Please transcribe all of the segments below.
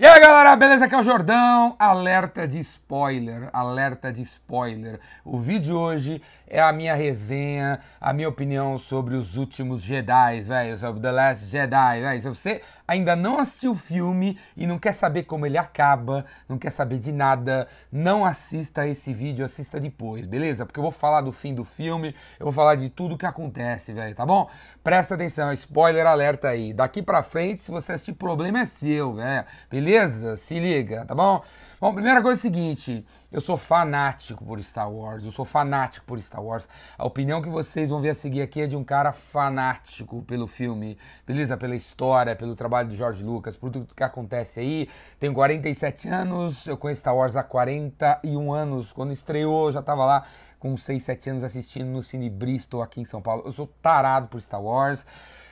E aí galera, beleza? Aqui é o Jordão. Alerta de spoiler, alerta de spoiler. O vídeo de hoje é a minha resenha, a minha opinião sobre os últimos Jedi, velho, sobre The Last Jedi, velho. Se você ainda não assistiu o filme e não quer saber como ele acaba, não quer saber de nada, não assista esse vídeo, assista depois, beleza? Porque eu vou falar do fim do filme, eu vou falar de tudo que acontece, velho, tá bom? Presta atenção, spoiler alerta aí. Daqui pra frente, se você assistir, problema é seu, velho, beleza? Beleza? Se liga, tá bom? Bom, primeira coisa é o seguinte, eu sou fanático por Star Wars, eu sou fanático por Star Wars. A opinião que vocês vão ver a seguir aqui é de um cara fanático pelo filme, beleza? Pela história, pelo trabalho do George Lucas, por tudo que acontece aí. Tenho 47 anos, eu conheço Star Wars há 41 anos. Quando estreou, eu já tava lá com 6, 7 anos assistindo no Cine Bristol aqui em São Paulo. Eu sou tarado por Star Wars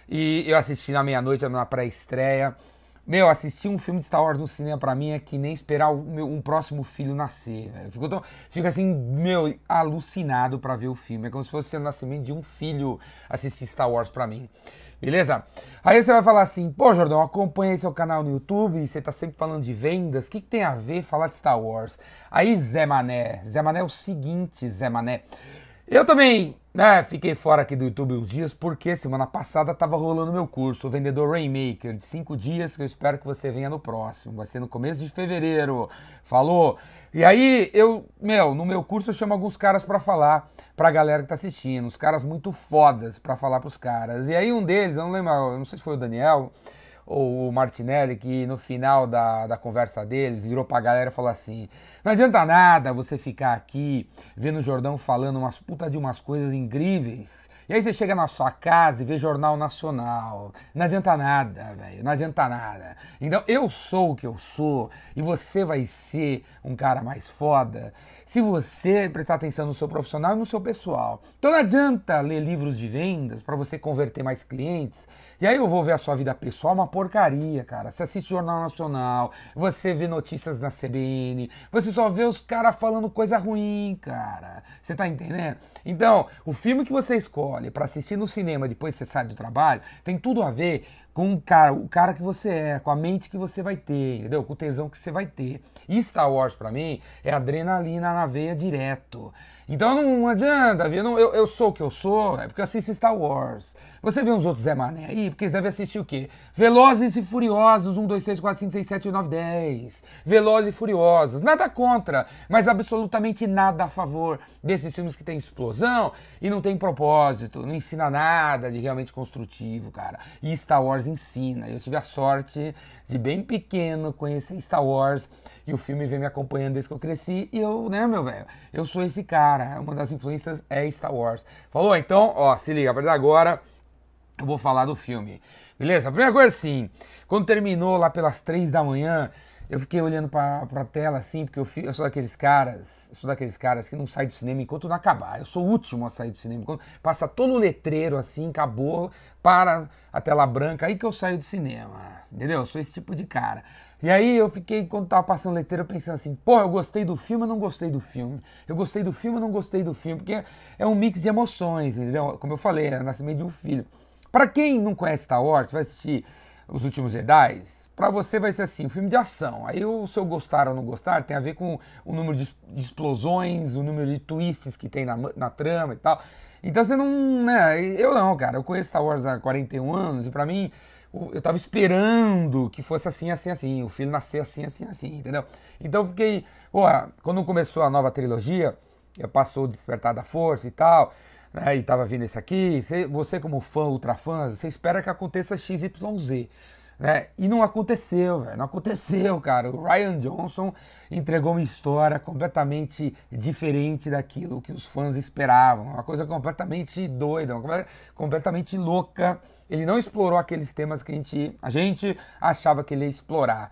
e eu assisti na meia-noite na pré-estreia. Meu, assistir um filme de Star Wars no cinema pra mim é que nem esperar meu, um próximo filho nascer. Fico, tão, fico assim, meu, alucinado pra ver o filme. É como se fosse o nascimento de um filho assistir Star Wars pra mim. Beleza? Aí você vai falar assim, pô, Jordão, acompanha seu canal no YouTube, você tá sempre falando de vendas, o que, que tem a ver falar de Star Wars? Aí, Zé Mané, Zé Mané é o seguinte, Zé Mané. Eu também né, fiquei fora aqui do YouTube uns dias porque semana passada estava rolando meu curso, o Vendedor Rainmaker, de 5 dias, que eu espero que você venha no próximo. Vai ser no começo de fevereiro. Falou? E aí, eu, meu, no meu curso eu chamo alguns caras para falar pra galera que tá assistindo, uns caras muito fodas para falar pros caras. E aí um deles, eu não lembro, eu não sei se foi o Daniel, ou o Martinelli, que no final da, da conversa deles virou pra galera e falou assim: não adianta nada você ficar aqui vendo o Jordão falando umas puta de umas coisas incríveis. E aí você chega na sua casa e vê Jornal Nacional. Não adianta nada, velho. Não adianta nada. Então eu sou o que eu sou e você vai ser um cara mais foda se você prestar atenção no seu profissional e no seu pessoal. Então não adianta ler livros de vendas para você converter mais clientes. E aí eu vou ver a sua vida pessoal, uma porcaria, cara. Você assiste Jornal Nacional, você vê notícias na CBN, você só vê os caras falando coisa ruim, cara. Você tá entendendo? Então, o filme que você escolhe para assistir no cinema depois que você sai do trabalho tem tudo a ver com cara, o cara que você é, com a mente que você vai ter, entendeu? Com o tesão que você vai ter. E Star Wars para mim é adrenalina na veia direto. Então não adianta, eu, não, eu, eu, sou o que eu sou, é porque eu assisto Star Wars. Você vê uns outros Zé Mané aí, porque eles devem assistir o quê? Velozes e Furiosos, 1, 2, 3, 4, 5, 6, 7, 9, 10. Velozes e Furiosos. Nada contra, mas absolutamente nada a favor desses filmes que tem explosão e não tem propósito, não ensina nada de realmente construtivo, cara. E Star Wars ensina. Eu tive a sorte de bem pequeno conhecer Star Wars e o filme vem me acompanhando desde que eu cresci e eu, né, meu velho, eu sou esse cara uma das influências é Star Wars. Falou? Então, ó, se liga, a partir de agora eu vou falar do filme. Beleza? A primeira coisa assim, quando terminou lá pelas três da manhã, eu fiquei olhando pra, pra tela assim, porque eu, eu sou daqueles caras, sou daqueles caras que não sai do cinema enquanto não acabar. Eu sou o último a sair do cinema. Quando passa todo o letreiro assim, acabou, para a tela branca, aí que eu saio do cinema. Entendeu? Eu sou esse tipo de cara. E aí eu fiquei, quando tava passando letreiro, pensando assim, porra, eu gostei do filme, eu não gostei do filme. Eu gostei do filme, eu não gostei do filme. Porque é um mix de emoções, entendeu? Como eu falei, é o nascimento de um filho. Para quem não conhece Star Wars, vai assistir Os Últimos Jedi, para você vai ser assim, um filme de ação. Aí o seu gostar ou não gostar tem a ver com o número de explosões, o número de twists que tem na, na trama e tal. Então você não, né, eu não, cara, eu conheço Star Wars há 41 anos e para mim eu tava esperando que fosse assim, assim, assim, o filho nascer assim, assim, assim, entendeu? Então eu fiquei, pô, quando começou a nova trilogia, passou o Despertar da Força e tal, né, e tava vindo esse aqui, você como fã, ultra fã, você espera que aconteça XYZ. Né? E não aconteceu, velho. Não aconteceu, cara. O Ryan Johnson entregou uma história completamente diferente daquilo que os fãs esperavam. Uma coisa completamente doida, uma coisa completamente louca. Ele não explorou aqueles temas que a gente, a gente achava que ele ia explorar.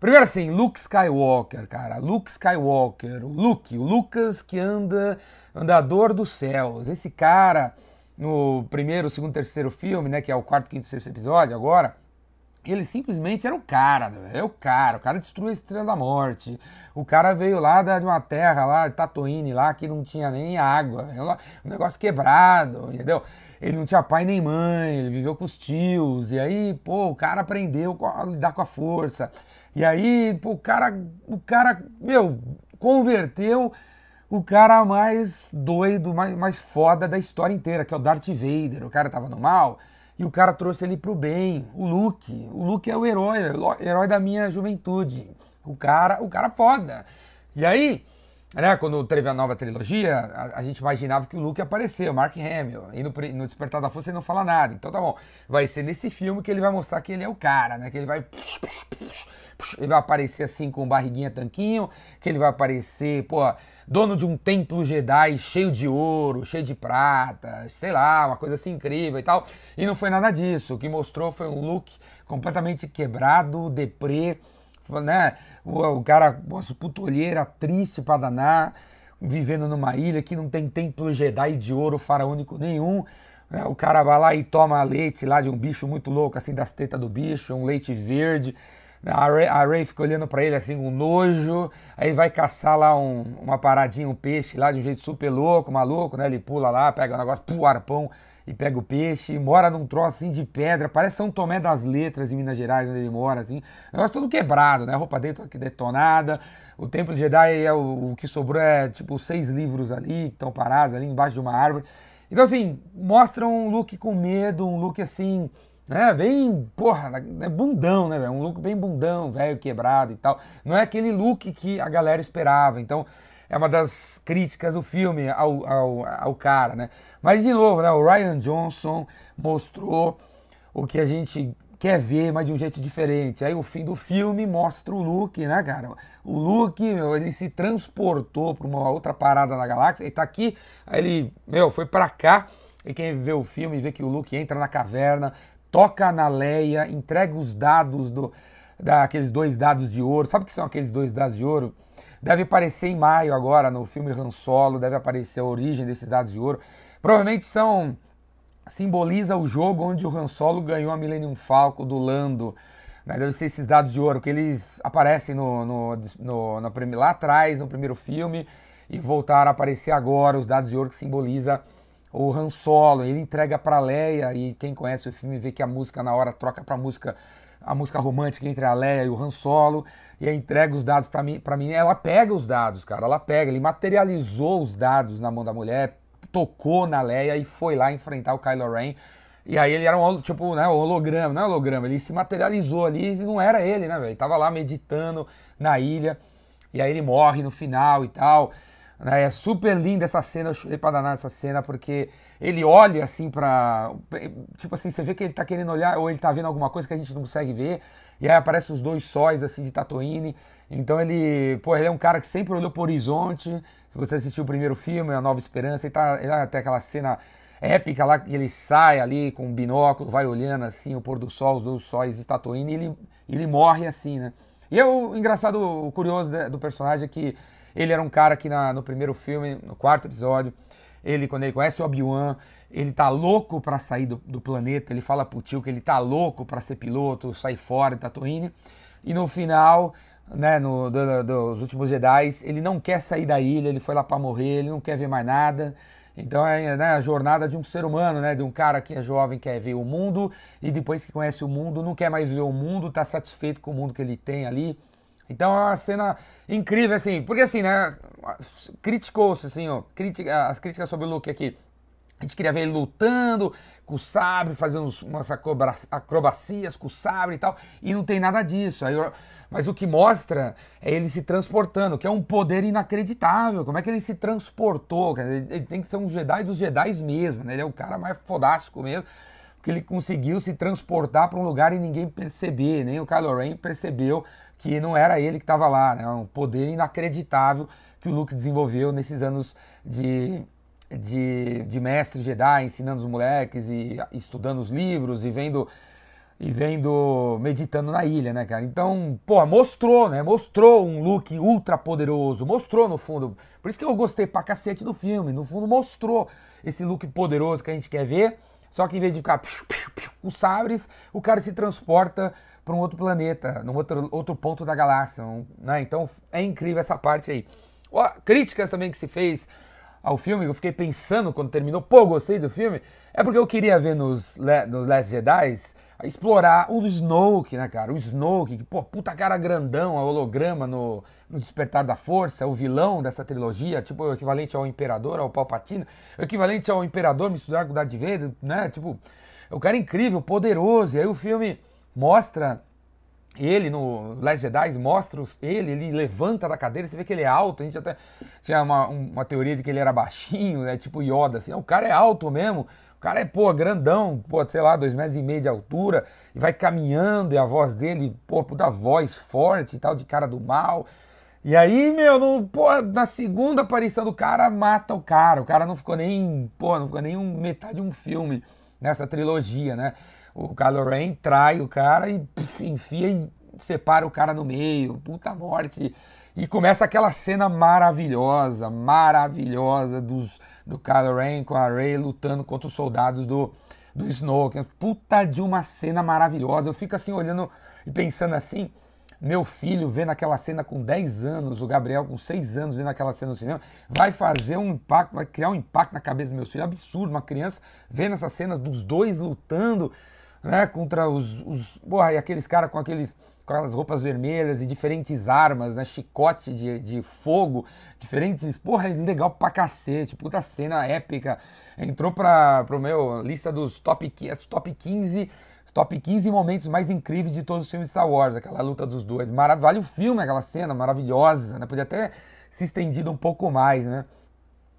Primeiro assim, Luke Skywalker, cara. Luke Skywalker, o Luke, o Lucas que anda, andador dos céus. Esse cara, no primeiro, segundo, terceiro filme, né, que é o quarto, quinto, sexto episódio agora, ele simplesmente era o cara, é o cara, o cara destruiu a Estrela da Morte. O cara veio lá de uma terra lá, Tatooine, lá, que não tinha nem água, um negócio quebrado, entendeu? Ele não tinha pai nem mãe, ele viveu com os tios, e aí, pô, o cara aprendeu a lidar com a força. E aí, pô, o cara, o cara, meu, converteu o cara mais doido, mais, mais foda da história inteira, que é o Darth Vader. O cara tava no mal, e o cara trouxe ele pro bem, o Luke. O Luke é o herói, o herói da minha juventude. O cara, o cara foda. E aí, né, quando teve a nova trilogia, a, a, gente imaginava que o Luke o Mark Hamill. E no, no, Despertar da Força ele não fala nada. Então tá bom. Vai ser nesse filme que ele vai mostrar que ele é o cara, né? Que ele vai. Ele vai aparecer assim com barriguinha tanquinho, que ele vai aparecer, pô, dono de um templo Jedi cheio de ouro, cheio de prata, sei lá, uma coisa assim incrível e tal. E não foi nada disso. O que mostrou foi um look completamente quebrado, deprê, né? O, o cara, nossa, putolheira, triste pra danar, vivendo numa ilha que não tem templo Jedi de ouro faraônico nenhum. Né? O cara vai lá e toma leite lá de um bicho muito louco, assim, das tetas do bicho, um leite verde. A Ray, a Ray fica olhando para ele assim com nojo, aí vai caçar lá um, uma paradinha, um peixe lá de um jeito super louco, maluco, né? Ele pula lá, pega o negócio, pum, arpão e pega o peixe, mora num troço assim de pedra, parece São Tomé das Letras em Minas Gerais, onde ele mora, assim. Negócio todo quebrado, né? A roupa dele aqui detonada. O Templo de Jedi é o, o que sobrou é tipo seis livros ali, que estão parados ali embaixo de uma árvore. Então, assim, mostra um look com medo, um look assim né, bem, porra, é bundão, né, velho? Um look bem bundão, velho, quebrado e tal. Não é aquele look que a galera esperava. Então, é uma das críticas do filme ao, ao, ao cara, né? Mas, de novo, né, o Ryan Johnson mostrou o que a gente quer ver, mas de um jeito diferente. Aí o fim do filme mostra o Luke, né, cara? O Luke, meu, ele se transportou para uma outra parada na galáxia. Ele tá aqui, aí ele, meu, foi para cá. E quem vê o filme vê que o Luke entra na caverna, toca na Leia, entrega os dados do daqueles dois dados de ouro. Sabe o que são aqueles dois dados de ouro? Deve aparecer em maio agora no filme Han Solo, deve aparecer a origem desses dados de ouro. Provavelmente são simboliza o jogo onde o Han Solo ganhou a Millennium Falcon do Lando. Né? Deve ser esses dados de ouro, que eles aparecem no, no, no, no, lá atrás, no primeiro filme, e voltaram a aparecer agora, os dados de ouro que simboliza o Han Solo, ele entrega para Leia e quem conhece o filme vê que a música na hora troca para música a música romântica entre a Leia e o Han Solo e entrega os dados para mim, para mim, ela pega os dados, cara, ela pega, ele materializou os dados na mão da mulher, tocou na Leia e foi lá enfrentar o Kylo Ren. E aí ele era um tipo, né, holograma, não é holograma, ele se materializou ali e não era ele, né, velho? Tava lá meditando na ilha. E aí ele morre no final e tal. Né? É super linda essa cena, eu chorei pra danar essa cena, porque ele olha assim pra. Tipo assim, você vê que ele tá querendo olhar, ou ele tá vendo alguma coisa que a gente não consegue ver, e aí aparece os dois sóis assim de Tatooine. Então ele, pô, ele é um cara que sempre olhou pro horizonte. Se você assistiu o primeiro filme, A Nova Esperança, ele tá, ele até aquela cena épica lá que ele sai ali com um binóculo, vai olhando assim o pôr do sol, os dois sóis de Tatooine, e ele, ele morre assim, né? E é o engraçado, o curioso do personagem é que ele era um cara que na, no primeiro filme, no quarto episódio, ele quando ele conhece o Obi-Wan, ele tá louco para sair do, do, planeta, ele fala pro tio que ele tá louco para ser piloto, sair fora Tatooine. E no final, né, no, do, dos últimos Jedi, ele não quer sair da ilha, ele foi lá para morrer, ele não quer ver mais nada. Então é né, a jornada de um ser humano, né, de um cara que é jovem, quer ver o mundo e depois que conhece o mundo, não quer mais ver o mundo, tá satisfeito com o mundo que ele tem ali. Então é uma cena incrível, assim, porque assim, né? Criticou-se, assim, ó, as críticas sobre o Luke aqui. A gente queria ver ele lutando com o sabre, fazendo umas acrobacias com o sabre e tal, e não tem nada disso. Aí, mas o que mostra é ele se transportando, que é um poder inacreditável. Como é que ele se transportou? Ele tem que ser um Jedi dos Jedi mesmo, né? Ele é o cara mais fodástico mesmo que ele conseguiu se transportar para um lugar e ninguém perceber, nem o Kylo Ren percebeu que não era ele que estava lá, né? Um poder inacreditável que o Luke desenvolveu nesses anos de, de, de mestre Jedi, ensinando os moleques e estudando os livros e vendo e vendo, meditando na ilha, né, cara? Então, pô, mostrou, né? Mostrou um Luke ultra poderoso, mostrou no fundo. Por isso que eu gostei pra cacete do filme. No fundo, mostrou esse Luke poderoso que a gente quer ver só que em vez de ficar com sabres, o cara se transporta para um outro planeta, num outro, outro ponto da galáxia. Né? Então é incrível essa parte aí. Ó, críticas também que se fez ao filme, eu fiquei pensando quando terminou, pô, gostei do filme, é porque eu queria ver nos, nos Last Jedi explorar o Snoke, né, cara? O Snoke, que, pô, puta cara grandão, a holograma no, no Despertar da Força, o vilão dessa trilogia, tipo o equivalente ao Imperador, ao Palpatine, o equivalente ao Imperador misturado com o Darth Vader, né? Tipo, o cara é incrível, poderoso, e aí o filme mostra ele no Last Jedi mostra ele, ele levanta da cadeira, você vê que ele é alto, a gente até tinha uma, uma teoria de que ele era baixinho, né, tipo Yoda, assim, o cara é alto mesmo, o cara é, pô, grandão, pô, sei lá, dois metros e meio de altura, e vai caminhando, e a voz dele, pô, puta voz forte e tal, de cara do mal, e aí, meu, no, pô, na segunda aparição do cara, mata o cara, o cara não ficou nem, pô, não ficou nem um, metade de um filme nessa trilogia, né, o Kylo Ren trai o cara e puf, enfia e separa o cara no meio, puta morte. E começa aquela cena maravilhosa, maravilhosa dos, do Kylo Ren com a Rey lutando contra os soldados do, do Snoke. Puta de uma cena maravilhosa. Eu fico assim olhando e pensando assim, meu filho vendo aquela cena com 10 anos, o Gabriel com 6 anos vendo aquela cena no cinema, vai fazer um impacto, vai criar um impacto na cabeça do meu filho. Absurdo, uma criança vendo essa cena dos dois lutando né, contra os, os porra, e aqueles caras com aqueles com aquelas roupas vermelhas e diferentes armas, né, chicote de, de fogo, diferentes, porra, legal pra cacete, puta cena épica. Entrou pra, pro meu lista dos top, top 15 top 15 momentos mais incríveis de todos os filmes Star Wars, aquela luta dos dois. Vale o filme, aquela cena maravilhosa, né? Podia até se estendido um pouco mais, né?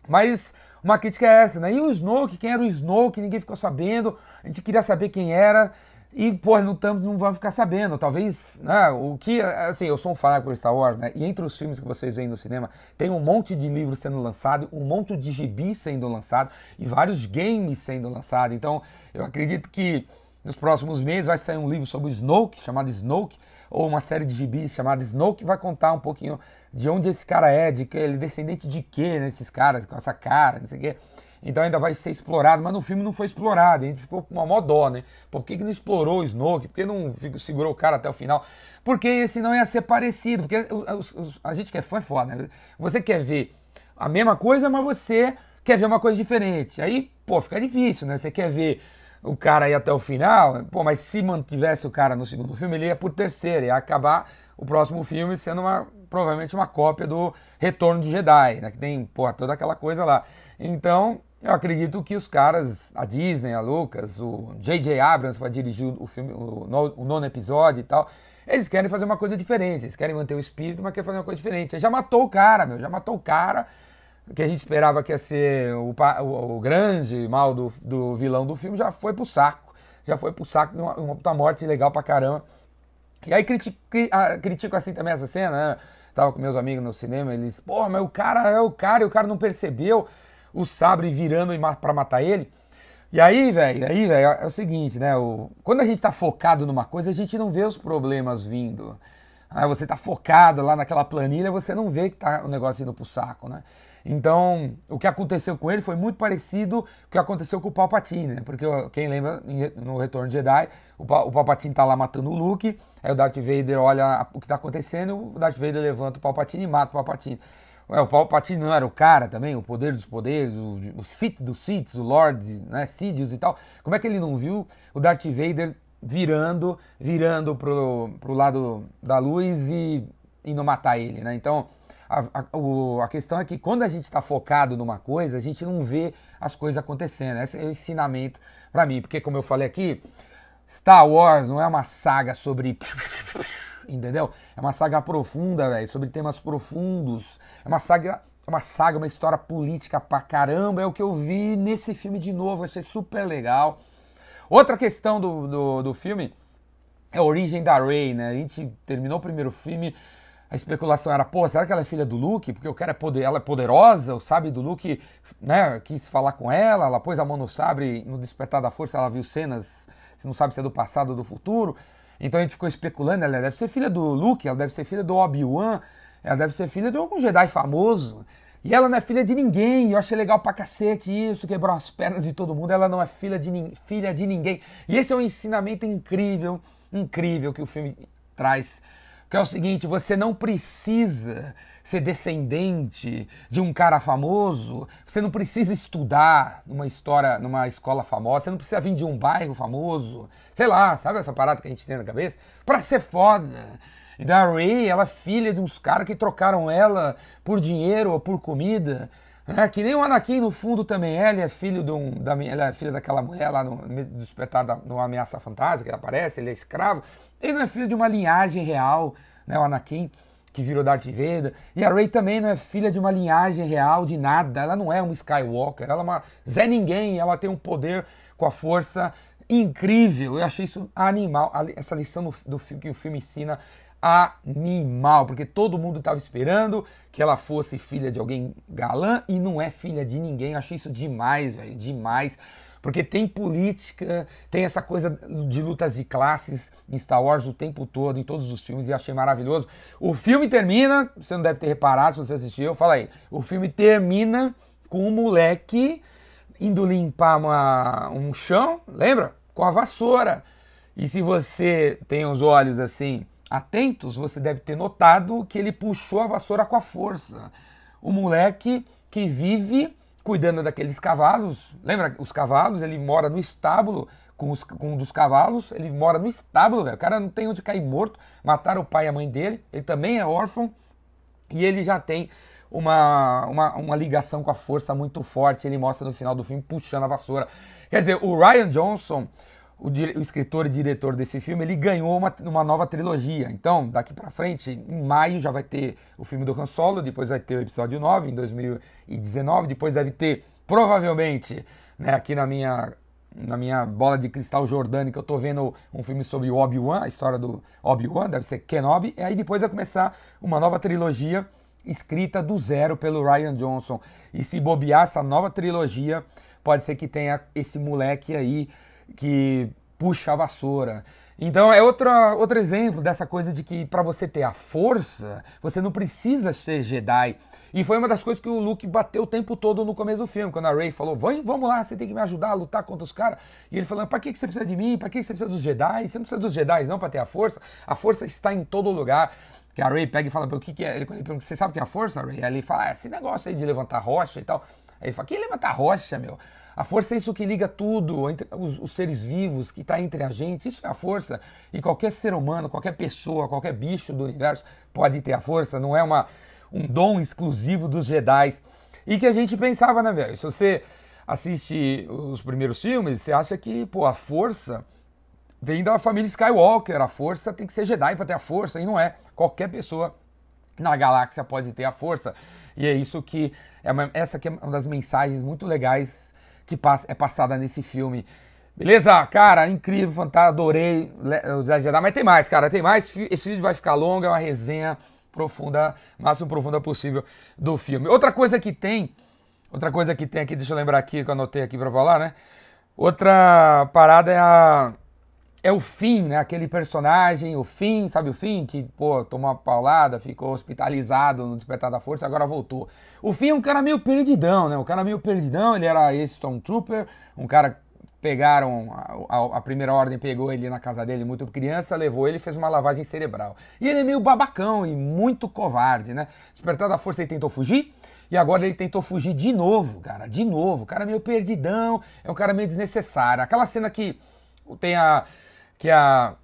Mas uma crítica é essa, né? E o Snoke, quem era o Snoke? Ninguém ficou sabendo. A gente queria saber quem era. E, pô, não, tamo, não vamos ficar sabendo. Talvez, né, o que, assim, eu sou um fã por Star Wars, né? E entre os filmes que vocês veem no cinema, tem um monte de livros sendo lançado, um monte de gibis sendo lançado e vários games sendo lançados. Então, eu acredito que nos próximos meses vai sair um livro sobre o Snoke, chamado Snoke, ou uma série de gibis chamada Snoke, que vai contar um pouquinho de onde esse cara é, de que ele é descendente de quê, né, esses caras, com essa cara, não sei o quê. Então ainda vai ser explorado, mas no filme não foi explorado. A gente ficou com uma mó dó, né? Por que, que não explorou o Snoke? Por que não segurou o cara até o final? Porque esse não ia ser parecido. Porque a gente que é fã é foda, né? Você quer ver a mesma coisa, mas você quer ver uma coisa diferente. Aí, pô, fica difícil, né? Você quer ver o cara ir até o final, pô, mas se mantivesse o cara no segundo filme, ele ia por terceiro, ia acabar o próximo filme sendo uma, provavelmente uma cópia do Retorno de Jedi, né? Que tem, pô, toda aquela coisa lá. Então, eu acredito que os caras, a Disney, a Lucas, o J.J. Abrams vai dirigir o filme, o, o nono episódio e tal. Eles querem fazer uma coisa diferente, eles querem manter o espírito, mas querem fazer uma coisa diferente. Você já matou o cara, meu, já matou o cara que a gente esperava que ia ser o, o, o grande mal do, do, vilão do filme, já foi pro saco. Já foi pro saco, uma, uma puta morte legal pra caramba. E aí critico, critico assim também essa cena, né? Tava com meus amigos no cinema, eles, porra, mas o cara é o cara e o cara não percebeu o sabre virando para matar ele. E aí, velho, aí, velho, é o seguinte, né? O, quando a gente tá focado numa coisa, a gente não vê os problemas vindo. Aí você tá focado lá naquela planilha, você não vê que tá o negócio indo pro saco, né? Então, o que aconteceu com ele foi muito parecido com o que aconteceu com o Palpatine, né? Porque quem lembra, no Retorno de Jedi, o Palpatine tá lá matando o Luke, aí o Darth Vader olha o que tá acontecendo, o Darth Vader levanta o Palpatine e mata o Palpatine. Ué, o Palpatine não era o cara também, o poder dos poderes, o, o Sith dos Siths, o Lord, né, Sidious e tal. Como é que ele não viu o Darth Vader virando, virando pro, pro lado da luz e indo matar ele, né? Então, a, a, o, a questão é que quando a gente está focado numa coisa, a gente não vê as coisas acontecendo. Esse é o ensinamento para mim, porque como eu falei aqui, Star Wars não é uma saga sobre entendeu? É uma saga profunda, velho, sobre temas profundos. É uma saga, é uma saga, uma história política pra caramba. É o que eu vi nesse filme de novo, achei super legal. Outra questão do, do, do filme é a origem da Rey, né? A gente terminou o primeiro filme, a especulação era, pô, será que ela é filha do Luke? Porque o cara é poder, ela é poderosa, o sabe do Luke, né, quis falar com ela, ela pôs a mão no sabre, no despertar da força, ela viu cenas, você não sabe se é do passado ou do futuro. Então a gente ficou especulando, ela deve ser filha do Luke, ela deve ser filha do Obi-Wan, ela deve ser filha de algum Jedi famoso. E ela não é filha de ninguém. Eu achei legal pra cacete isso, quebrou as pernas de todo mundo. Ela não é filha de, filha de ninguém. E esse é um ensinamento incrível, incrível que o filme traz. Que é o seguinte: você não precisa ser descendente de um cara famoso, você não precisa estudar numa história, numa escola famosa, você não precisa vir de um bairro famoso, sei lá, sabe essa parada que a gente tem na cabeça? Pra ser foda. Então a Ray, ela é filha de uns caras que trocaram ela por dinheiro ou por comida. Né? Que nem o Anakin no fundo também é, ele é filho de um, da, ela é filha daquela mulher lá no, despertar da, no Ameaça Fantástica, que aparece, ele é escravo. Ele não é filho de uma linhagem real, né, o Anakin, que virou Darth Vader. E a Rey também não é filha de uma linhagem real de nada, ela não é um Skywalker, ela é uma Zé Ninguém, ela tem um poder com a força incrível. Eu achei isso animal, essa lição do, do que o filme ensina animal, porque todo mundo estava esperando que ela fosse filha de alguém galã e não é filha de ninguém. Eu achei isso demais, velho, demais. Porque tem política, tem essa coisa de lutas de classes em Star Wars o tempo todo, em todos os filmes, e achei maravilhoso. O filme termina, você não deve ter reparado se você assistiu, fala aí. O filme termina com um moleque indo limpar uma, um chão, lembra? Com a vassoura. E se você tem os olhos assim atentos, você deve ter notado que ele puxou a vassoura com a força. O moleque que vive cuidando daqueles cavalos, lembra os cavalos? Ele mora no estábulo com, os, com um dos cavalos, ele mora no estábulo, velho. O cara não tem onde cair morto, mataram o pai e a mãe dele, ele também é órfão e ele já tem uma, uma, uma ligação com a força muito forte. Ele mostra no final do filme puxando a vassoura. Quer dizer, o Ryan Johnson o, o, escritor e diretor desse filme, ele ganhou uma, uma nova trilogia. Então, daqui para frente, em maio já vai ter o filme do Han Solo, depois vai ter o episódio 9 em 2019, depois deve ter, provavelmente, né, aqui na minha na minha bola de cristal jordânica, eu tô vendo um filme sobre o Obi-Wan, a história do Obi-Wan, deve ser Kenobi, e aí depois vai começar uma nova trilogia escrita do zero pelo Ryan Johnson. E se bobear essa nova trilogia, pode ser que tenha esse moleque aí que puxa a vassoura. Então é outra, outro exemplo dessa coisa de que para você ter a força, você não precisa ser Jedi. E foi uma das coisas que o Luke bateu o tempo todo no começo do filme, quando a Rey falou: vamos lá, você tem que me ajudar a lutar contra os caras. E ele falando: pra que você precisa de mim? Pra que você precisa dos Jedi? Você não precisa dos Jedi não para ter a força. A força está em todo lugar. Que a Rey pega e fala: o que, que é? Ele pergunta: você sabe o que é a força, Rey? Aí ele fala: ah, esse negócio aí de levantar rocha e tal. Aí ele fala: que levantar rocha, meu? A força é isso que liga tudo, entre os, os seres vivos, que está entre a gente. Isso é a força. E qualquer ser humano, qualquer pessoa, qualquer bicho do universo pode ter a força. Não é uma, um dom exclusivo dos Jedi. E que a gente pensava, né, velho? Se você assiste os primeiros filmes, você acha que, pô, a força vem da família Skywalker. A força tem que ser Jedi para ter a força. E não é. Qualquer pessoa na galáxia pode ter a força. E é isso que. É uma, essa que é uma das mensagens muito legais que é passada nesse filme. Beleza? Cara, incrível, fantástico, adorei os Jedi, mas tem mais, cara, tem mais. Esse vídeo vai ficar longo, é uma resenha profunda, máximo profunda possível do filme. Outra coisa que tem, outra coisa que tem aqui, deixa eu lembrar aqui, que eu anotei aqui pra falar, né? Outra parada é a é o fim, né? Aquele personagem, o fim, sabe o fim? Que, pô, tomou uma paulada, ficou hospitalizado no Despertar da Força, agora voltou. O fim é um cara meio perdidão, né? O cara meio perdidão, ele era esse Stormtrooper, um cara pegaram, a, a, a, primeira ordem pegou ele na casa dele muito criança, levou ele e fez uma lavagem cerebral. E ele é meio babacão e muito covarde, né? Despertar da Força ele tentou fugir, e agora ele tentou fugir de novo, cara, de novo. O cara meio perdidão, é um cara meio desnecessário. Aquela cena que tem a que a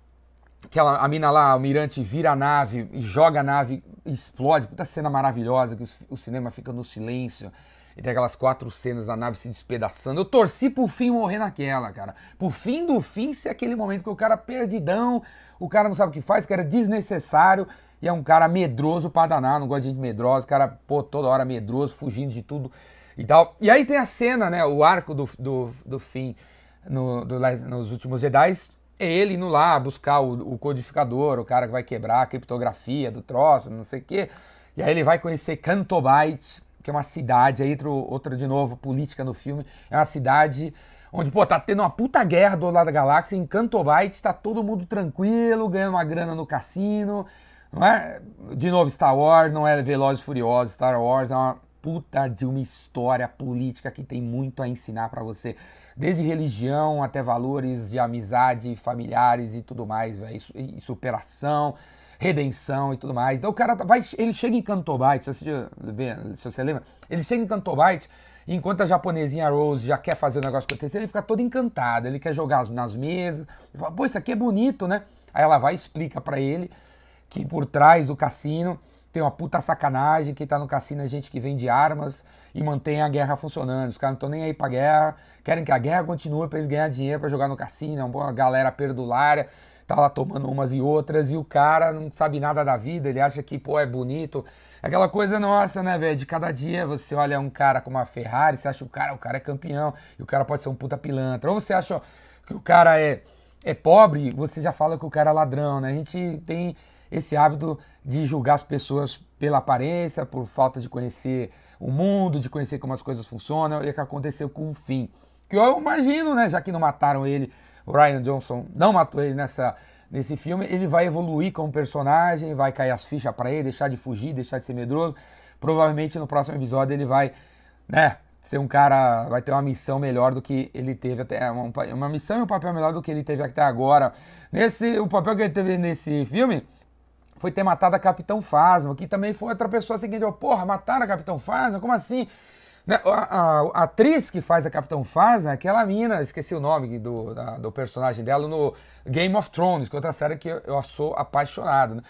aquela a mina lá, o mirante vira a nave e joga a nave, explode. Puta cena maravilhosa que o, o, cinema fica no silêncio. E tem aquelas quatro cenas da nave se despedaçando. Eu torci pro fim morrer naquela, cara. Pro fim do fim ser aquele momento que o cara perdidão, o cara não sabe o que faz, cara é desnecessário e é um cara medroso pra danar, não gosta de gente medrosa, o cara, pô, toda hora medroso, fugindo de tudo e tal. E aí tem a cena, né, o arco do, do, do fim no, do, nos últimos Jedi, é ele indo lá buscar o, o, codificador, o cara que vai quebrar a criptografia do troço, não sei o quê. E aí ele vai conhecer Cantobite, que é uma cidade, aí outra de novo, política no filme, é uma cidade onde, pô, tá tendo uma puta guerra do lado da galáxia, em Cantobite tá todo mundo tranquilo, ganhando uma grana no cassino, não é? De novo, Star Wars não é Velozes Furiosos, Star Wars é uma, puta de uma história política que tem muito a ensinar para você, desde religião até valores de amizade, familiares e tudo mais, véio, e, e superação, redenção e tudo mais. Então o cara tá, vai, ele chega em Cantobite, se você, se você lembra, ele chega em Cantobite, enquanto a japonesinha Rose já quer fazer o negócio acontecer, ele fica todo encantado, ele quer jogar nas mesas, fala, pô, isso aqui é bonito, né? Aí ela vai e explica para ele que por trás do cassino tem uma puta sacanagem, quem tá no cassino é gente que vende armas e mantém a guerra funcionando. Os caras não estão nem aí pra guerra, querem que a guerra continue pra eles ganharem dinheiro para jogar no cassino, é uma galera perdulária tá lá tomando umas e outras, e o cara não sabe nada da vida, ele acha que, pô, é bonito. Aquela coisa nossa, né, velho? De cada dia você olha um cara com uma Ferrari, você acha que o cara, o cara é campeão, e o cara pode ser um puta pilantra. Ou você acha que o cara é, é pobre, você já fala que o cara é ladrão, né? A gente tem esse hábito de julgar as pessoas pela aparência, por falta de conhecer o mundo, de conhecer como as coisas funcionam, e é que aconteceu com o fim. Que eu imagino, né, já que não mataram ele o Ryan Johnson não matou ele nessa, nesse filme, ele vai evoluir como personagem, vai cair as fichas para ele, deixar de fugir, deixar de ser medroso. Provavelmente no próximo episódio ele vai, né, ser um cara, vai ter uma missão melhor do que ele teve até uma, uma missão e um papel melhor do que ele teve até agora. Nesse, o papel que ele teve nesse filme foi ter matado a Capitão Fasma, que também foi outra pessoa seguinte, assim, porra, mataram a Capitão Fasma, como assim? Né, a, a, a, atriz que faz a Capitão Phasma é aquela mina, esqueci o nome do, da, do personagem dela no Game of Thrones, que é outra série que eu, eu sou apaixonado. Né?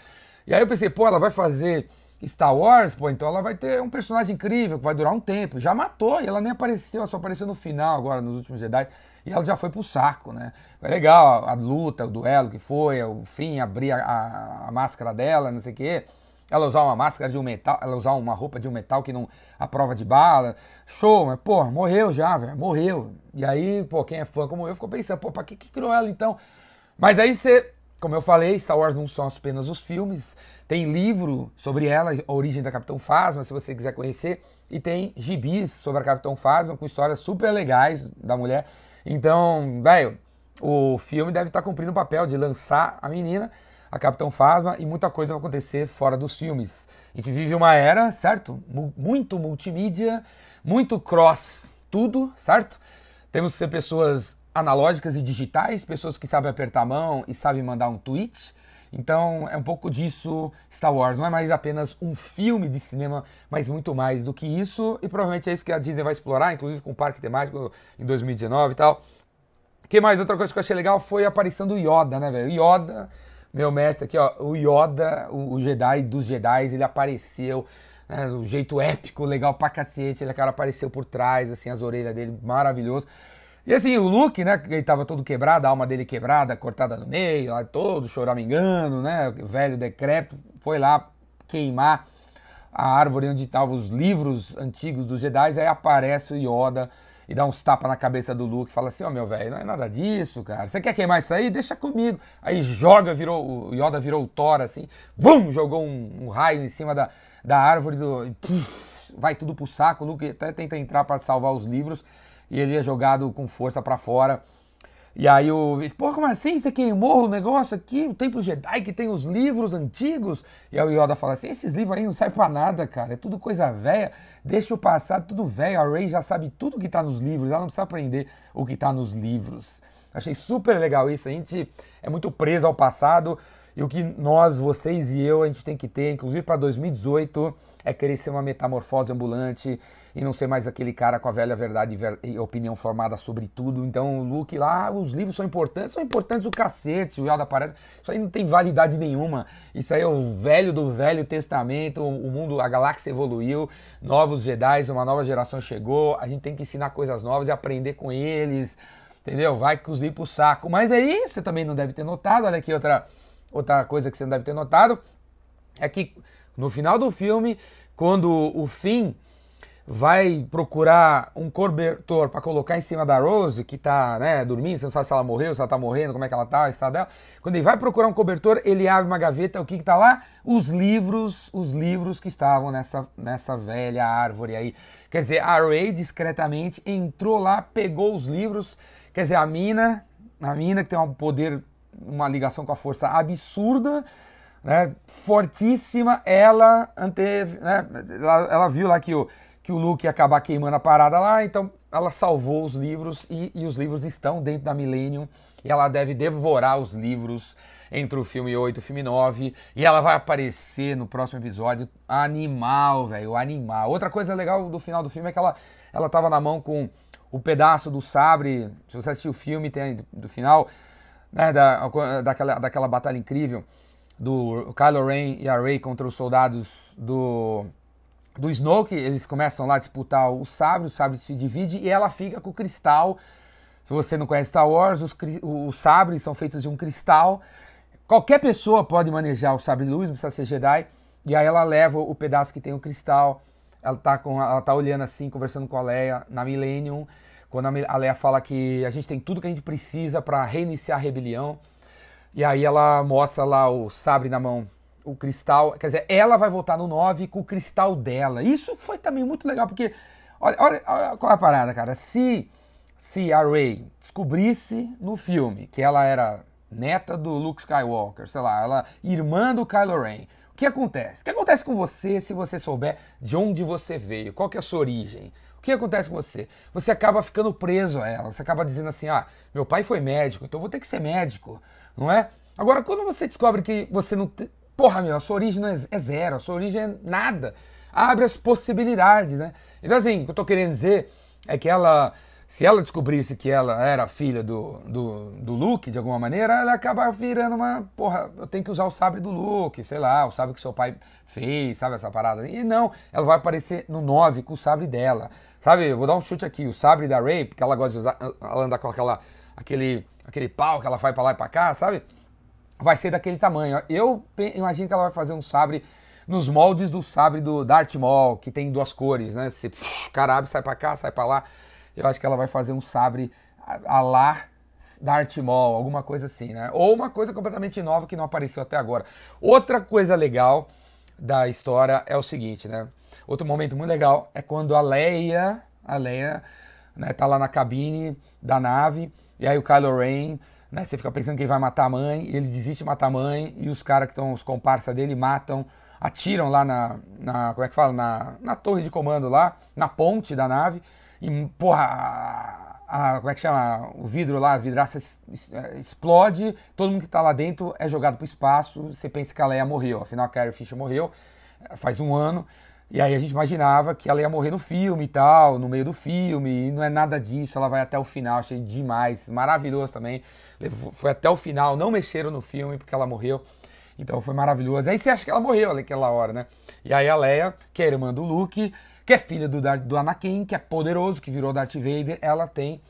E aí eu pensei, pô, ela vai fazer Star Wars, pô, então ela vai ter um personagem incrível que vai durar um tempo. Já matou e ela nem apareceu, ela só apareceu no final agora, nos últimos Jedi. E ela já foi pro saco, né? Foi legal a, a luta, o duelo que foi, o fim, abrir a, a máscara dela, não sei o quê ela usar uma máscara de um metal, ela usar uma roupa de um metal que não a prova de bala. Show, mas pô, morreu já, velho, morreu. E aí, pô, quem é fã como eu ficou pensando, pô, pra que, que criou ela então? Mas aí você, como eu falei, Star Wars não são apenas os filmes, tem livro sobre ela, a origem da Capitão Phasma, se você quiser conhecer, e tem gibis sobre a Capitão Phasma com histórias super legais da mulher. Então, velho, o filme deve estar cumprindo o papel de lançar a menina a Capitão Phasma e muita coisa vai acontecer fora dos filmes. A gente vive uma era, certo? Muito multimídia, muito cross, tudo, certo? Temos que ser pessoas analógicas e digitais, pessoas que sabem apertar a mão e sabem mandar um tweet. Então é um pouco disso Star Wars. Não é mais apenas um filme de cinema, mas muito mais do que isso. E provavelmente é isso que a Disney vai explorar, inclusive com o parque temático em 2019 e tal. Que mais? Outra coisa que eu achei legal foi a aparição do Yoda, né, velho? Yoda meu mestre aqui, ó, o Yoda, o, o Jedi dos Jedi, ele apareceu né, do jeito épico, legal pra cacete. Ele, cara, apareceu por trás, assim, as orelhas dele, maravilhoso. E assim, o Luke, né, ele tava todo quebrado, a alma dele quebrada, cortada no meio, lá todo choramingando, né, velho decrépito, foi lá queimar a árvore onde estavam os livros antigos dos Jedi, aí aparece o Yoda e dá uns tapas na cabeça do Luke, fala assim, ó oh, meu velho, não é nada disso, cara. Você quer queimar isso aí? Deixa comigo. Aí joga, virou, o Yoda virou o Thor, assim, vum, jogou um, um raio em cima da, da árvore, do, e, vai tudo pro saco. O Luke até tenta entrar para salvar os livros e ele é jogado com força para fora. E aí o. Pô, como assim? Você queimou o negócio aqui? O Templo Jedi que tem os livros antigos? E aí o Yoda fala assim: esses livros aí não servem pra nada, cara. É tudo coisa velha. Deixa o passado tudo velho. A Rey já sabe tudo que tá nos livros. Ela não precisa aprender o que tá nos livros. Achei super legal isso. A gente é muito preso ao passado. E o que nós, vocês e eu, a gente tem que ter, inclusive para 2018, é querer ser uma metamorfose ambulante e não ser mais aquele cara com a velha verdade e opinião formada sobre tudo. Então, o Luke lá, os livros são importantes, são importantes o cacete, o Yoda aparece. Isso aí não tem validade nenhuma. Isso aí é o velho do Velho Testamento, o mundo, a galáxia evoluiu, novos Jedi, uma nova geração chegou, a gente tem que ensinar coisas novas e aprender com eles. Entendeu? Vai com os livros pro saco. Mas aí, você também não deve ter notado, olha aqui outra Outra coisa que você não deve ter notado é que no final do filme, quando o Finn vai procurar um cobertor para colocar em cima da Rose, que tá, né, dormindo, você não sabe se ela morreu, se ela tá morrendo, como é que ela tá, o estado dela. Quando ele vai procurar um cobertor, ele abre uma gaveta, o que que tá lá? Os livros, os livros que estavam nessa, nessa velha árvore aí. Quer dizer, a Ray discretamente entrou lá, pegou os livros, quer dizer, a mina, a mina que tem um poder uma ligação com a força absurda, né, fortíssima, ela anteve, né, ela, ela, viu lá que o, que o Luke ia acabar queimando a parada lá, então ela salvou os livros e, e os livros estão dentro da Millennium e ela deve devorar os livros entre o filme 8 e o filme 9. E ela vai aparecer no próximo episódio. Animal, velho, animal. Outra coisa legal do final do filme é que ela, ela tava na mão com o pedaço do sabre. Se você assistiu o filme, tem do final, né, da, daquela, daquela batalha incrível do Kylo Ren e a Rey contra os soldados do do Snoke, eles começam lá a disputar o sabre, o sabre se divide e ela fica com o cristal. Se você não conhece Star Wars, os, os sabres são feitos de um cristal. Qualquer pessoa pode manejar o sabre de luz, não precisa ser Jedi. E aí ela leva o pedaço que tem o cristal. Ela tá, com, ela tá olhando assim, conversando com a Leia na Millennium. Quando a Leia fala que a gente tem tudo que a gente precisa para reiniciar a rebelião. E aí ela mostra lá o sabre na mão o cristal. Quer dizer, ela vai voltar no 9 com o cristal dela. Isso foi também muito legal, porque. Olha, olha, olha qual é a parada, cara. Se, se a Rey descobrisse no filme que ela era neta do Luke Skywalker, sei lá, ela irmã do Kylo Ren. O que acontece? O que acontece com você se você souber de onde você veio? Qual que é a sua origem? O que acontece com você? Você acaba ficando preso a ela. Você acaba dizendo assim: ah, meu pai foi médico, então vou ter que ser médico, não é? Agora, quando você descobre que você não, Porra, meu, a sua origem é, é zero, a sua origem é nada. Abre as possibilidades, né? Então, assim, o que eu tô querendo dizer é que ela, se ela descobrisse que ela era filha do, do, do Luke, de alguma maneira, ela acaba virando uma. Porra, eu tenho que usar o sabre do Luke, sei lá, o sabre que seu pai fez, sabe essa parada? E não, ela vai aparecer no 9 com o sabre dela. Sabe, eu vou dar um chute aqui, o sabre da Ray, porque ela gosta de usar, ela anda com aquela, aquele, aquele pau que ela faz pra lá e pra cá, sabe? Vai ser daquele tamanho. Eu imagino que ela vai fazer um sabre nos moldes do sabre do Darth Maul, que tem duas cores, né? Você, caralho, sai para cá, sai para lá. Eu acho que ela vai fazer um sabre a, a lá Darth Maul, alguma coisa assim, né? Ou uma coisa completamente nova que não apareceu até agora. Outra coisa legal da história é o seguinte, né? Outro momento muito legal é quando a Leia, a Leia, né, tá lá na cabine da nave e aí o Kylo Ren né? Você fica pensando que ele vai matar a mãe, ele desiste de matar a mãe, e os caras que estão, os comparsas dele, matam, atiram lá na, na, como é que fala, na, na torre de comando lá, na ponte da nave, e porra, a, a, como é que chama, o vidro lá, a vidraça explode, todo mundo que está lá dentro é jogado para o espaço, você pensa que a Leia morreu, afinal a Carrie Fisher morreu faz um ano, e aí a gente imaginava que ela ia morrer no filme e tal, no meio do filme, e não é nada disso, ela vai até o final, achei demais, maravilhoso também foi até o final, não mexeram no filme porque ela morreu. Então foi maravilhoso. Aí você acha que ela morreu naquela hora, né? E aí a Leia, que é irmã do Luke, que é filha do, do Anakin, que é poderoso, que virou Darth Vader, ela tem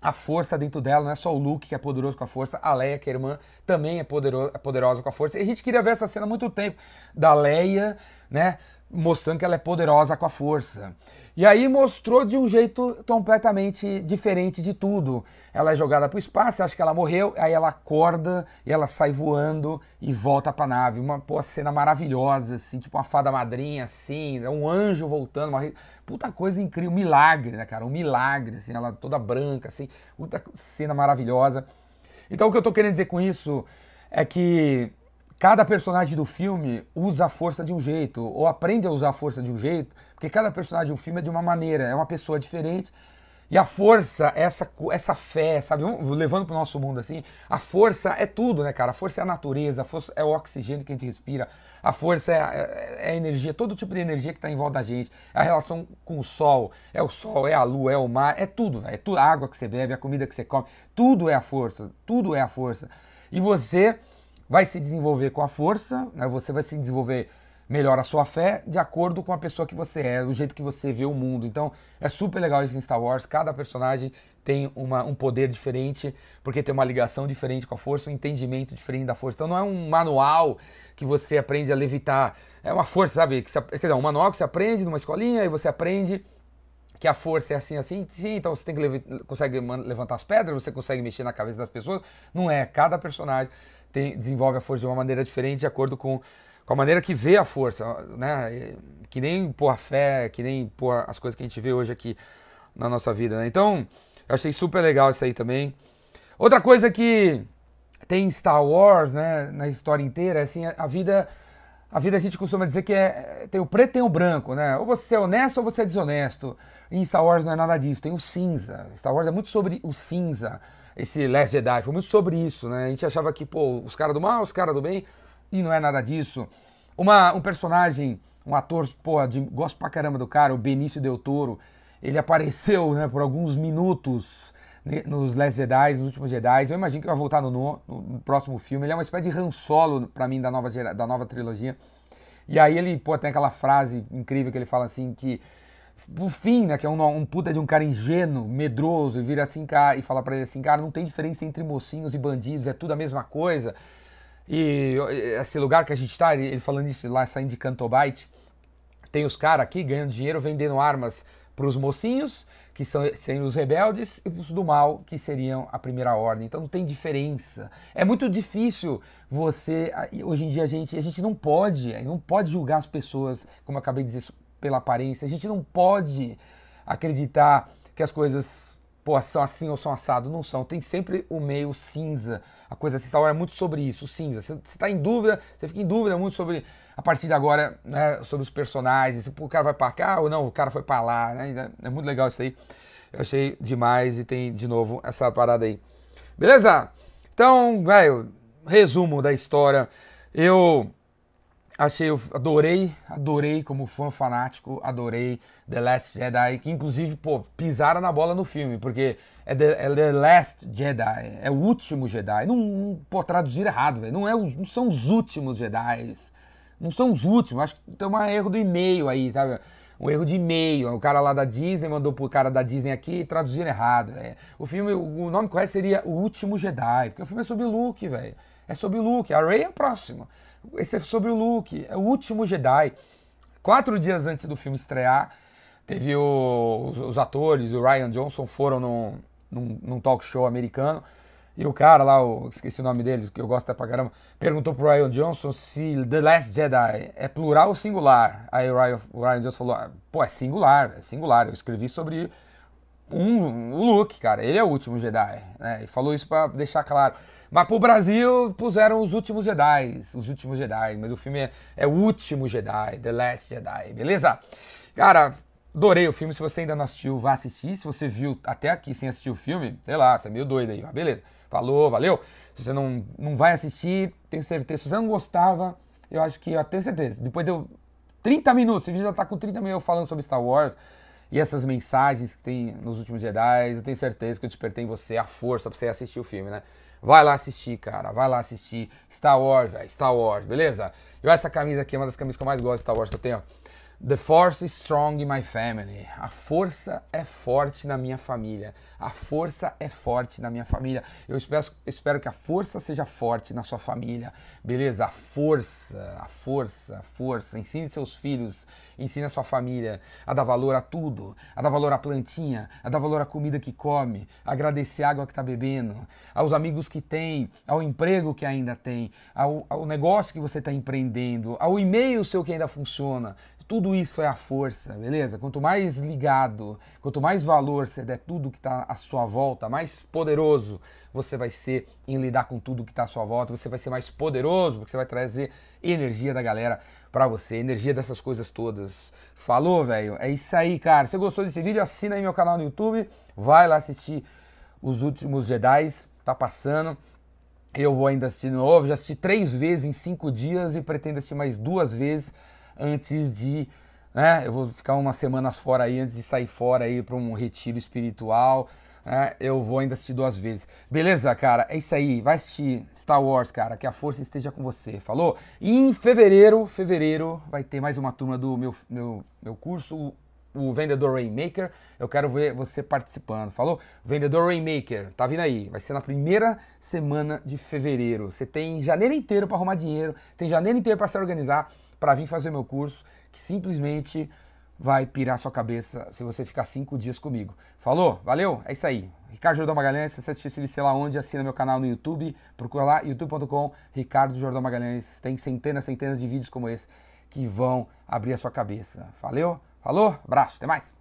a força dentro dela, não é só o Luke que é poderoso com a força, a Leia, que é irmã, também é, poderoso, é poderosa com a força. E a gente queria ver essa cena há muito tempo, da Leia, né, mostrando que ela é poderosa com a força. E aí mostrou de um jeito completamente diferente de tudo. Ela é jogada para o espaço, acha que ela morreu, aí ela acorda e ela sai voando e volta para a nave. Uma pô, cena maravilhosa, assim, tipo uma fada madrinha, assim, é um anjo voltando, uma puta coisa incrível, um milagre, né, cara? Um milagre, assim, ela toda branca, assim, puta cena maravilhosa. Então o que eu tô querendo dizer com isso é que cada personagem do filme usa a força de um jeito, ou aprende a usar a força de um jeito, porque cada personagem do filme é de uma maneira, é uma pessoa diferente. E a força, essa, essa fé, sabe? Levando para o nosso mundo assim, a força é tudo, né, cara? A força é a natureza, a força é o oxigênio que a gente respira, a força é a, é a energia, todo tipo de energia que está em volta da gente, é a relação com o sol, é o sol, é a lua, é o mar, é tudo, é tudo, a água que você bebe, a comida que você come, tudo é a força, tudo é a força. E você vai se desenvolver com a força, né? você vai se desenvolver melhor a sua fé de acordo com a pessoa que você é, do jeito que você vê o mundo. Então é super legal isso em Star Wars, cada personagem tem uma, um poder diferente, porque tem uma ligação diferente com a força, um entendimento diferente da força. Então não é um manual que você aprende a levitar, é uma força, sabe? Que você, quer dizer, um manual que você aprende numa escolinha e você aprende que a força é assim, assim, sim, então você tem que consegue levantar as pedras, você consegue mexer na cabeça das pessoas. Não é, cada personagem tem, desenvolve a força de uma maneira diferente de acordo com, com a maneira que vê a força, né? Que nem pôr a fé, que nem pôr as coisas que a gente vê hoje aqui na nossa vida, né? Então, eu achei super legal isso aí também. Outra coisa que tem Star Wars, né, na história inteira, é assim, a vida a vida a gente costuma dizer que é, tem o preto e tem o branco, né? Ou você é honesto ou você é desonesto. Em Star Wars não é nada disso, tem o cinza. Star Wars é muito sobre o cinza. Esse Last Jedi foi muito sobre isso, né? A gente achava que, pô, os caras do mal, os caras do bem, e não é nada disso. Uma, um personagem, um ator, pô, de, gosto pra caramba do cara, o Benício Del Toro, ele apareceu, né, por alguns minutos nos Last Jedi, nos últimos Jedi. Eu imagino que vai voltar no, no, no, próximo filme. Ele é uma espécie de Han Solo para mim da nova, da nova trilogia. E aí ele, pô, tem aquela frase incrível que ele fala assim que por fim, né, que é um, um puta de um cara ingênuo, medroso, e vira assim cá e fala para ele assim, cara, não tem diferença entre mocinhos e bandidos, é tudo a mesma coisa. E esse lugar que a gente tá, ele, ele falando isso lá, saindo de Cantobite, tem os caras aqui ganhando dinheiro vendendo armas para os mocinhos, que são, seriam os rebeldes, e os do mal, que seriam a primeira ordem. Então não tem diferença. É muito difícil você. Hoje em dia a gente, a gente não pode, não pode julgar as pessoas, como eu acabei de dizer, pela aparência. A gente não pode acreditar que as coisas pô, são assim ou são assado. Não são. Tem sempre o meio cinza. A coisa assim, é muito sobre isso, cinza. Você está em dúvida, você fica em dúvida muito sobre a partir de agora, né, sobre os personagens, se o cara vai para cá ou não, o cara foi para lá, né? É muito legal isso aí. Eu achei demais e tem de novo essa parada aí. Beleza? Então, velho, resumo da história. Eu achei, eu adorei, adorei como fã fanático, adorei The Last Jedi, que inclusive, pô, pisaram na bola no filme, porque é The, é The Last Jedi, é o último Jedi. Não, pô, traduzir errado, velho. Não, é não são os últimos Jedi. Não são os últimos, acho que tem um erro do e-mail aí, sabe? Um erro de e-mail. O cara lá da Disney mandou pro cara da Disney aqui e traduziram errado. É. O filme, o nome correto seria O Último Jedi, porque o filme é sobre Luke, velho. É sobre Luke. A Rey é próxima. Esse é sobre o Luke. É o último Jedi. Quatro dias antes do filme estrear, teve o, os, os, atores, o Ryan Johnson, foram num, num, num talk show americano e o cara lá, o, esqueci o nome dele, que eu gosto até pra caramba, perguntou pro Ryan Johnson se The Last Jedi é plural ou singular. Aí o Ryan, o Ryan Johnson falou: ah, pô, é singular, é singular. Eu escrevi sobre um, o Luke, cara. Ele é o último Jedi. Né? E falou isso para deixar claro. Mas pro Brasil puseram os últimos Jedi, os últimos Jedi. Mas o filme é, é o último Jedi, The Last Jedi, beleza? Cara, adorei o filme. Se você ainda não assistiu, vá assistir. Se você viu até aqui sem assistir o filme, sei lá, você é meio doido aí, mas beleza. Falou, valeu. Se você não, não vai assistir, tenho certeza. Se você não gostava, eu acho que eu tenho certeza. Depois deu 30 minutos, esse vídeo já tá com 30 minutos falando sobre Star Wars e essas mensagens que tem nos últimos Jedi, eu tenho certeza que eu despertei em você a força pra você assistir o filme, né? Vai lá assistir, cara. Vai lá assistir Star Wars, velho. Star Wars, beleza? E essa camisa aqui é uma das camisas que eu mais gosto de Star Wars que eu tenho. The force is strong in my family. A força é forte na minha família. A força é forte na minha família. Eu espero, espero que a força seja forte na sua família. Beleza? A força, a força, a força. Ensine seus filhos, ensine a sua família a dar valor a tudo. A dar valor à plantinha, a dar valor à comida que come, a agradecer a água que está bebendo, aos amigos que tem, ao emprego que ainda tem, ao, ao negócio que você está empreendendo, ao e-mail seu que ainda funciona. Tudo isso é a força, beleza? Quanto mais ligado, quanto mais valor você der tudo que está à sua volta, mais poderoso você vai ser em lidar com tudo que está à sua volta. Você vai ser mais poderoso porque você vai trazer energia da galera para você, energia dessas coisas todas. Falou, velho? É isso aí, cara. Se gostou desse vídeo, assina aí meu canal no YouTube, vai lá assistir os últimos Jedi, tá passando. Eu vou ainda assistir de novo, já assisti três vezes em cinco dias e pretendo assistir mais duas vezes antes de. Né, eu vou ficar umas semanas fora aí, antes de sair fora aí para um retiro espiritual. Né, eu vou ainda assistir duas vezes. Beleza, cara? É isso aí. Vai assistir Star Wars, cara. Que a força esteja com você. Falou? E em fevereiro, fevereiro, vai ter mais uma turma do meu, meu, meu curso, o Vendedor Rainmaker. Eu quero ver você participando. Falou? Vendedor Rainmaker, tá vindo aí. Vai ser na primeira semana de fevereiro. Você tem janeiro inteiro para arrumar dinheiro, tem janeiro inteiro para se organizar para vir fazer meu curso, que simplesmente vai pirar sua cabeça se você ficar cinco dias comigo. Falou? Valeu? É isso aí. Ricardo Jordão Magalhães, se você vídeo, sei lá onde, assina meu canal no YouTube, procura lá, youtube.com, Ricardo Jordão Magalhães. Tem centenas, centenas de vídeos como esse que vão abrir a sua cabeça. Valeu? Falou? Abraço, até mais!